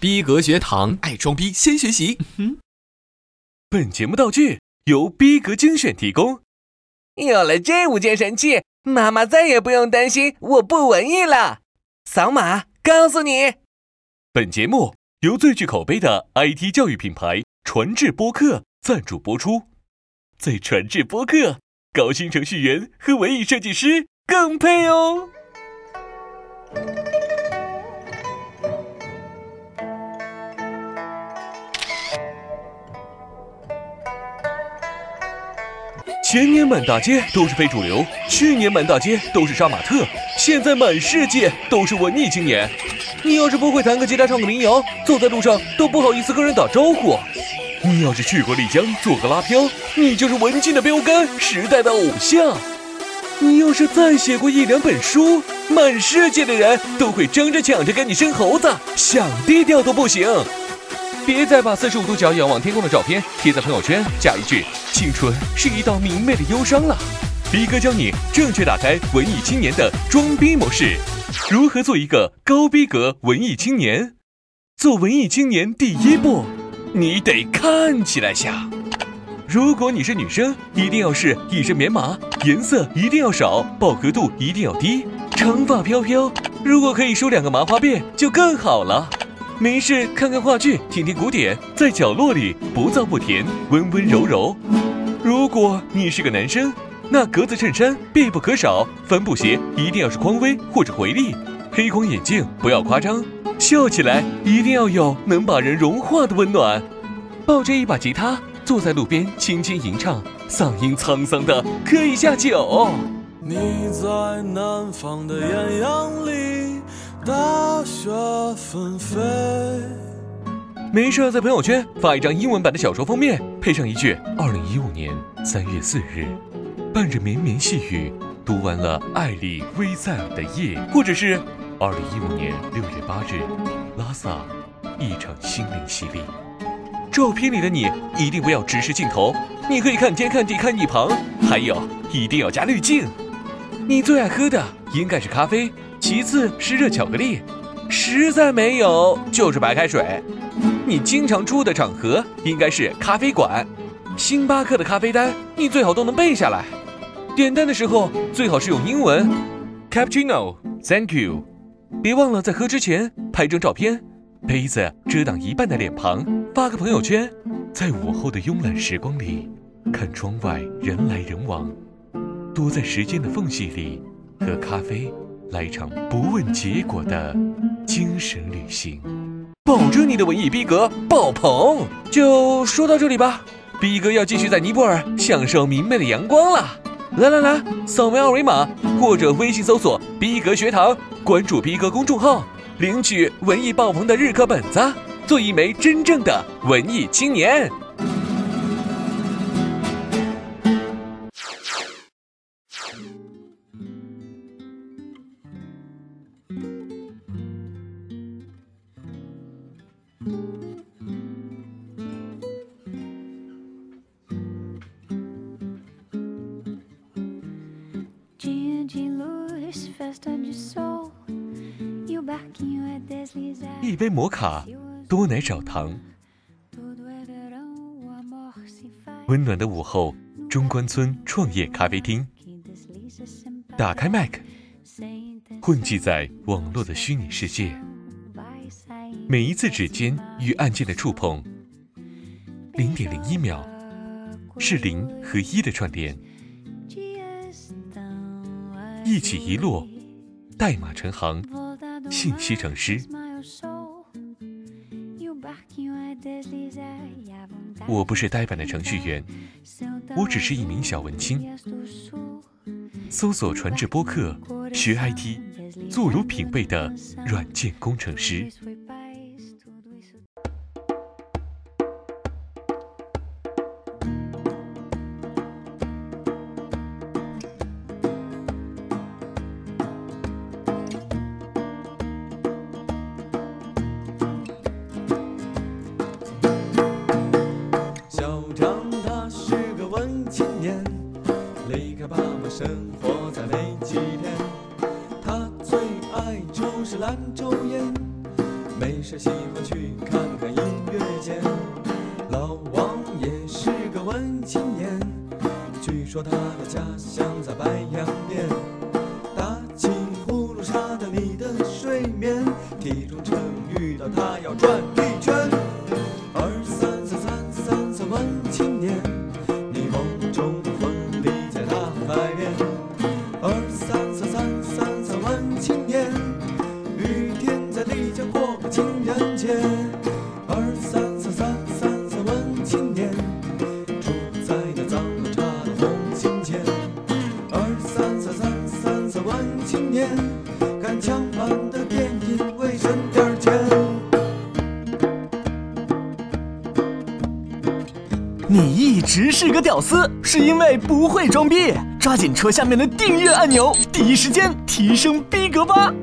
逼格学堂，爱装逼先学习。本节目道具由逼格精选提供。有了这五件神器，妈妈再也不用担心我不文艺了。扫码告诉你，本节目由最具口碑的 IT 教育品牌传智播客赞助播出。在传智播客，高薪程序员和文艺设计师更配哦。前年满大街都是非主流，去年满大街都是杀马特，现在满世界都是文艺青年。你要是不会弹个吉他、唱个民谣，走在路上都不好意思跟人打招呼。你要是去过丽江做个拉漂，你就是文静的标杆，时代的偶像。你要是再写过一两本书，满世界的人都会争着抢着跟你生猴子，想低调都不行。别再把四十五度角仰望天空的照片贴在朋友圈，加一句“青春是一道明媚的忧伤”了。逼哥教你正确打开文艺青年的装逼模式，如何做一个高逼格文艺青年？做文艺青年第一步，你得看起来像。如果你是女生，一定要是一身棉麻，颜色一定要少，饱和度一定要低，长发飘飘。如果可以梳两个麻花辫，就更好了。没事，看看话剧，听听古典，在角落里不燥不甜，温温柔柔。如果你是个男生，那格子衬衫必不可少，帆布鞋一定要是匡威或者回力，黑框眼镜不要夸张，笑起来一定要有能把人融化的温暖。抱着一把吉他，坐在路边轻轻吟唱，嗓音沧桑的可以下酒。你在南方的艳阳里。大雪纷飞。没事，在朋友圈发一张英文版的小说封面，配上一句“二零一五年三月四日，伴着绵绵细雨，读完了艾丽·威塞尔的夜”，或者是“二零一五年六月八日，拉萨一场心灵洗礼”。照片里的你一定不要直视镜头，你可以看天、看地、看一旁，还有一定要加滤镜。你最爱喝的应该是咖啡。其次是热巧克力，实在没有就是白开水。你经常出的场合应该是咖啡馆，星巴克的咖啡单你最好都能背下来。点单的时候最好是用英文，Cappuccino，Thank you。别忘了在喝之前拍张照片，杯子遮挡一半的脸庞，发个朋友圈。在午后的慵懒时光里，看窗外人来人往，躲在时间的缝隙里喝咖啡。来一场不问结果的精神旅行，保证你的文艺逼格爆棚。就说到这里吧，逼格要继续在尼泊尔享受明媚的阳光了。来来来，扫描二维码或者微信搜索“逼格学堂”，关注逼格公众号，领取文艺爆棚的日课本子，做一枚真正的文艺青年。一杯摩卡，多奶少糖。温暖的午后，中关村创业咖啡厅。打开麦克混迹在网络的虚拟世界。每一次指尖与按键的触碰，零点零一秒，是零和一的串联。一起一落，代码成行，信息成诗。我不是呆板的程序员，我只是一名小文青。搜索“传智播客”，学 IT，做有品味的软件工程师。兰州烟，没事喜欢去看看音乐节。老王也是个文青年，据说他的家乡在白洋淀。打起呼噜沙的你的睡眠，体重秤遇到他要转一圈。情人节。二三三三三三文青年，住在那脏了差的红心间。二三三三三三文青年，看枪版的电影为省点儿钱。你一直是个屌丝，是因为不会装逼。抓紧戳下面的订阅按钮，第一时间提升逼格吧！